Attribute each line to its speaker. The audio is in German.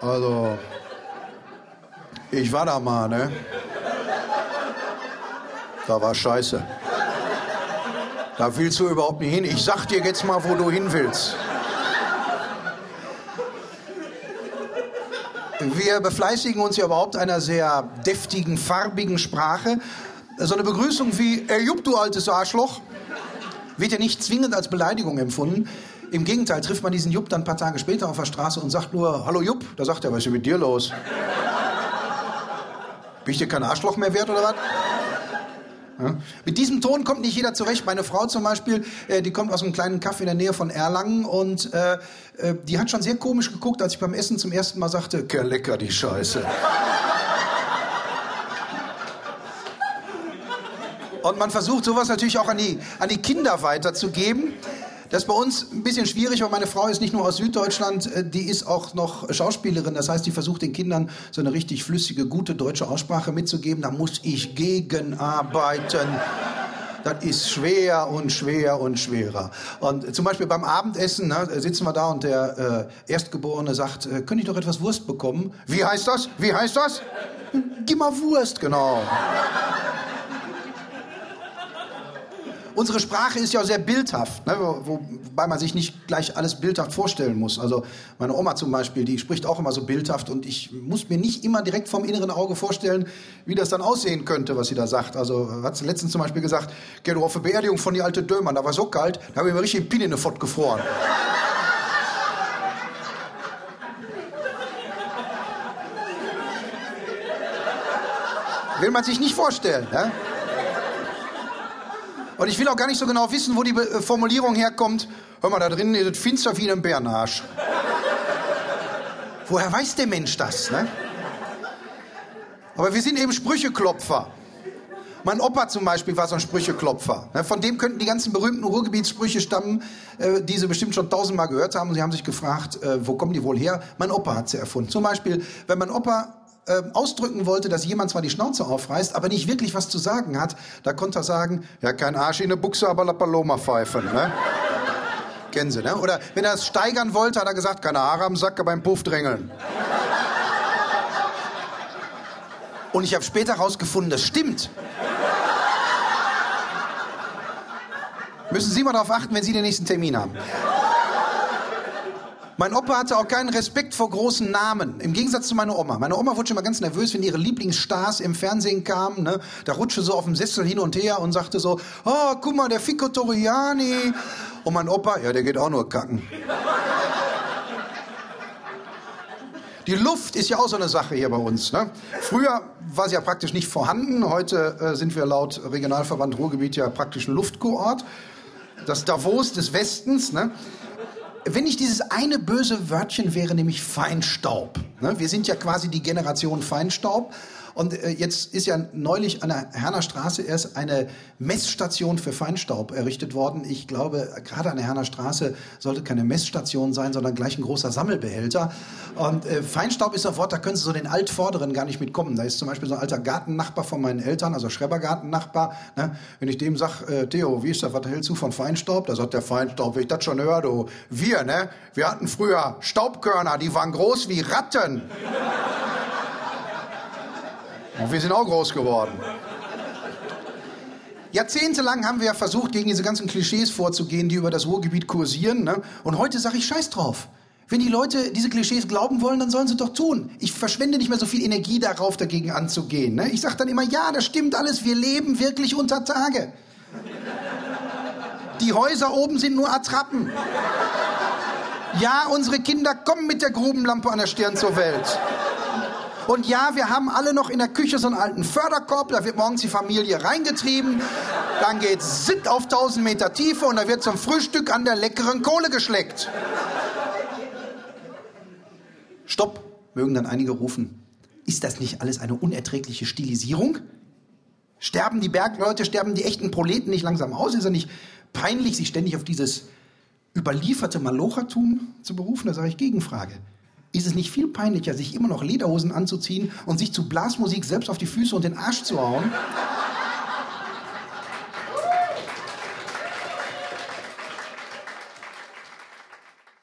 Speaker 1: Also, ich war da mal, ne? Da war scheiße. Da willst du überhaupt nicht hin. Ich sag dir jetzt mal, wo du hin willst. Wir befleißigen uns ja überhaupt einer sehr deftigen, farbigen Sprache. So eine Begrüßung wie, ey Jupp, du altes Arschloch, wird ja nicht zwingend als Beleidigung empfunden. Im Gegenteil, trifft man diesen Jupp dann ein paar Tage später auf der Straße und sagt nur, hallo Jupp, da sagt er, was ist denn mit dir los? Bin ich dir kein Arschloch mehr wert oder was? Ja. Mit diesem Ton kommt nicht jeder zurecht. Meine Frau zum Beispiel, äh, die kommt aus einem kleinen Kaff in der Nähe von Erlangen und äh, äh, die hat schon sehr komisch geguckt, als ich beim Essen zum ersten Mal sagte, lecker die Scheiße. Und man versucht sowas natürlich auch an die, an die Kinder weiterzugeben. Das ist bei uns ein bisschen schwierig, weil meine Frau ist nicht nur aus Süddeutschland, äh, die ist auch noch Schauspielerin. Das heißt, die versucht den Kindern so eine richtig flüssige, gute deutsche Aussprache mitzugeben. Da muss ich gegenarbeiten. Das ist schwer und schwer und schwerer. Und zum Beispiel beim Abendessen ne, sitzen wir da und der äh, Erstgeborene sagt, äh, könnte ich doch etwas Wurst bekommen? Wie heißt das? Wie heißt das? Gib mal Wurst, genau. Unsere Sprache ist ja sehr bildhaft, ne, wobei man sich nicht gleich alles bildhaft vorstellen muss. Also meine Oma zum Beispiel, die spricht auch immer so bildhaft und ich muss mir nicht immer direkt vom inneren Auge vorstellen, wie das dann aussehen könnte, was sie da sagt. Also hat sie letztens zum Beispiel gesagt, geh du auf eine Beerdigung von die alte Dömann, da war so kalt, da habe ich mir richtig Pin in den Fott gefroren. Will man sich nicht vorstellen. Ne? Und ich will auch gar nicht so genau wissen, wo die äh, Formulierung herkommt. Hör mal, da drinnen ist es finster wie ein Bärenarsch. Woher weiß der Mensch das? Ne? Aber wir sind eben Sprücheklopfer. Mein Opa zum Beispiel war so ein Sprücheklopfer. Ne? Von dem könnten die ganzen berühmten Ruhrgebietssprüche stammen, äh, die Sie bestimmt schon tausendmal gehört haben. Sie haben sich gefragt, äh, wo kommen die wohl her? Mein Opa hat sie erfunden. Zum Beispiel, wenn mein Opa äh, ausdrücken wollte, dass jemand zwar die Schnauze aufreißt, aber nicht wirklich was zu sagen hat, da konnte er sagen, ja, kein Arsch in eine Buchse, aber La Paloma pfeifen, ne? Kennen Sie, ne? Oder wenn er es steigern wollte, hat er gesagt, keine Haare am Sack, aber im Puff drängeln. Und ich habe später herausgefunden, das stimmt. Müssen Sie mal darauf achten, wenn Sie den nächsten Termin haben. Mein Opa hatte auch keinen Respekt vor großen Namen. Im Gegensatz zu meiner Oma. Meine Oma wurde schon mal ganz nervös, wenn ihre Lieblingsstars im Fernsehen kamen. Ne? Da rutschte so auf dem Sessel hin und her und sagte so, oh, guck mal, der Fico Toriani. Und mein Opa, ja, der geht auch nur kacken. Die Luft ist ja auch so eine Sache hier bei uns. Ne? Früher war sie ja praktisch nicht vorhanden. Heute äh, sind wir laut Regionalverband Ruhrgebiet ja praktisch ein Luftkurort. Das Davos des Westens. Ne? Wenn nicht dieses eine böse Wörtchen wäre, nämlich Feinstaub. Ne? Wir sind ja quasi die Generation Feinstaub. Und äh, jetzt ist ja neulich an der Herner Straße erst eine Messstation für Feinstaub errichtet worden. Ich glaube, gerade an der Herner Straße sollte keine Messstation sein, sondern gleich ein großer Sammelbehälter. Und äh, Feinstaub ist ein Wort, da können Sie so den Altvorderen gar nicht mitkommen. Da ist zum Beispiel so ein alter Gartennachbar von meinen Eltern, also Schrebergartennachbar. Ne? Wenn ich dem sag, äh, Theo, wie ist das, was hältst du von Feinstaub? Da sagt der Feinstaub, wenn ich das schon höre, du, wir, ne? Wir hatten früher Staubkörner, die waren groß wie Ratten. Und wir sind auch groß geworden. Jahrzehntelang haben wir ja versucht, gegen diese ganzen Klischees vorzugehen, die über das Ruhrgebiet kursieren. Ne? Und heute sage ich Scheiß drauf. Wenn die Leute diese Klischees glauben wollen, dann sollen sie doch tun. Ich verschwende nicht mehr so viel Energie darauf, dagegen anzugehen. Ne? Ich sage dann immer, ja, das stimmt alles, wir leben wirklich unter Tage. Die Häuser oben sind nur Attrappen. Ja, unsere Kinder kommen mit der Grubenlampe an der Stirn zur Welt. Und ja, wir haben alle noch in der Küche so einen alten Förderkorb, da wird morgens die Familie reingetrieben, dann geht's sitt auf 1000 Meter Tiefe und da wird zum Frühstück an der leckeren Kohle geschleckt. Stopp, mögen dann einige rufen. Ist das nicht alles eine unerträgliche Stilisierung? Sterben die Bergleute, sterben die echten Proleten nicht langsam aus? Ist er nicht peinlich, sich ständig auf dieses überlieferte Malochertum zu berufen? Da sage ich Gegenfrage. Ist es nicht viel peinlicher, sich immer noch Lederhosen anzuziehen und sich zu Blasmusik selbst auf die Füße und den Arsch zu hauen?